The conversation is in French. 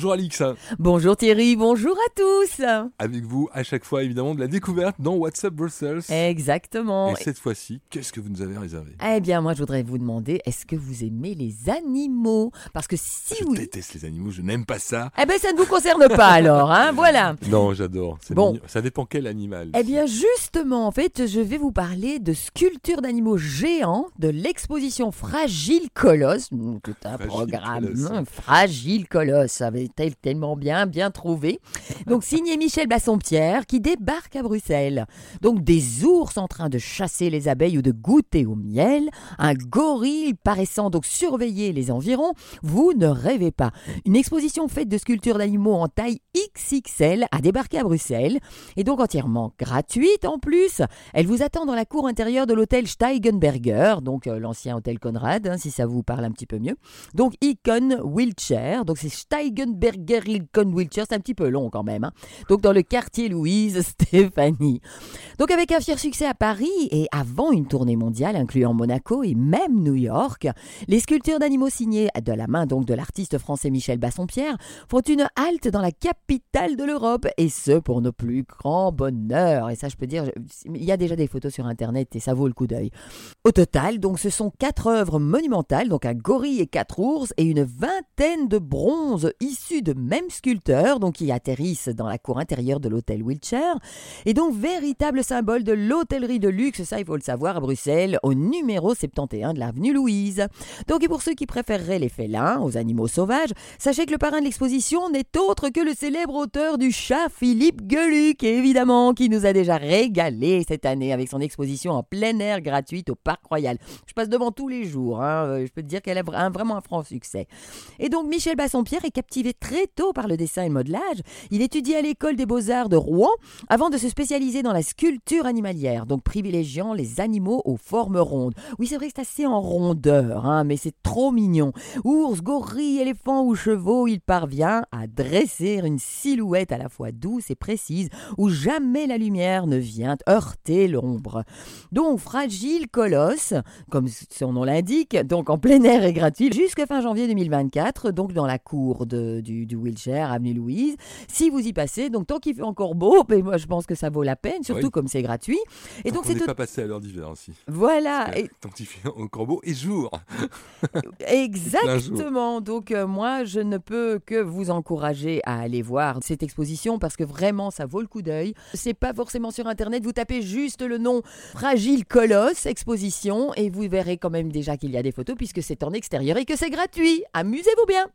Bonjour Alix, Bonjour Thierry, bonjour à tous. avec vous à chaque fois évidemment de la découverte dans WhatsApp Brussels. Exactement. Et cette fois-ci, qu'est-ce que vous nous avez réservé? Eh bien, moi, je voudrais vous demander, est-ce que vous aimez les animaux? Parce que si Je oui, déteste les animaux, je n'aime pas ça. eh bien, ça ne vous concerne pas alors, hein Voilà. Non, j'adore. c'est Bon. mignon. Ça dépend quel animal. Eh bien, justement, en fait, je vais vous parler de sculptures d'animaux géants de l'exposition Fragile Colosse. Mmh, Tout un Fragile programme. Colosse. hein, Fragile Colosse. Ça tellement bien, bien trouvé. Donc, signé Michel Bassompierre, qui débarque à Bruxelles. Donc, des ours en train de chasser les abeilles ou de goûter au miel. Un gorille paraissant donc surveiller les environs. Vous ne rêvez pas. Une exposition faite de sculptures d'animaux en taille XXL a débarqué à Bruxelles et donc entièrement gratuite en plus. Elle vous attend dans la cour intérieure de l'hôtel Steigenberger, donc euh, l'ancien hôtel Conrad, hein, si ça vous parle un petit peu mieux. Donc Icon Wheelchair, donc c'est Steigenberger Icon Wheelchair, c'est un petit peu long quand même. hein. Donc dans le quartier Louise Stéphanie. Donc avec un fier succès à Paris et avant une tournée mondiale incluant Monaco et même New York, les sculptures d'animaux signées de la main donc de l'artiste français Michel Bassompierre font une halte dans la capitale de l'Europe et ce pour nos plus grands bonheurs. Et ça, je peux dire, il y a déjà des photos sur internet et ça vaut le coup d'œil. Au total, donc, ce sont quatre œuvres monumentales, donc un gorille et quatre ours et une vingtaine de bronzes issus de mêmes sculpteurs, donc qui atterrissent dans la cour intérieure de l'hôtel Wiltshire et donc véritable symbole de l'hôtellerie de luxe, ça il faut le savoir, à Bruxelles, au numéro 71 de l'avenue Louise. Donc et pour ceux qui préféreraient les félins aux animaux sauvages, sachez que le parrain de l'exposition n'est autre que le célèbre auteur du chat Philippe Geluc, évidemment, qui nous a déjà régalé cette année avec son exposition en plein air gratuite au Parc Royal. Je passe devant tous les jours, hein, euh, je peux te dire qu'elle a vraiment un franc succès. Et donc Michel Bassompierre est captivé très tôt par le dessin et le modelage. Il étudie à l'école des beaux-arts de Rouen avant de se spécialiser dans la sculpture animalière, donc privilégiant les animaux aux formes rondes. Oui, c'est vrai que c'est assez en rondeur, hein, mais c'est trop mignon. Ours, gorille, éléphant ou chevaux, il parvient à dresser une silhouette à la fois douce et précise, où jamais la lumière ne vient heurter l'ombre. Donc, fragile colosse, comme son nom l'indique, donc en plein air et gratuit, jusqu'à fin janvier 2024, donc dans la cour de- du, du Wheelchair, avenue Louise. Si vous y passez, donc tant qu'il fait encore beau, ben moi je pense que ça vaut la peine, surtout Oui. comme c'est gratuit. Et donc on c'est pas passé à l'heure d'hiver aussi. voilà, et- Tant qu'il fait encore beau et jour. exactement. Donc euh, moi je ne peux que vous encourager à aller cette exposition parce que vraiment ça vaut le coup d'œil. C'est pas forcément sur internet, vous tapez juste le nom Fragile Colosse exposition et vous verrez quand même déjà qu'il y a des photos puisque c'est en extérieur et que c'est gratuit. Amusez-vous bien.